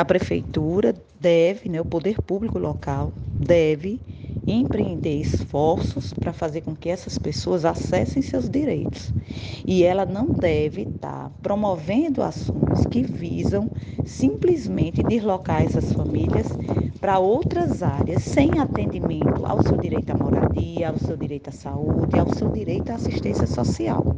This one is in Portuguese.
a prefeitura deve, né, o poder público local deve empreender esforços para fazer com que essas pessoas acessem seus direitos. E ela não deve estar promovendo ações que visam simplesmente deslocar essas famílias para outras áreas sem atendimento ao seu direito à moradia, ao seu direito à saúde, ao seu direito à assistência social.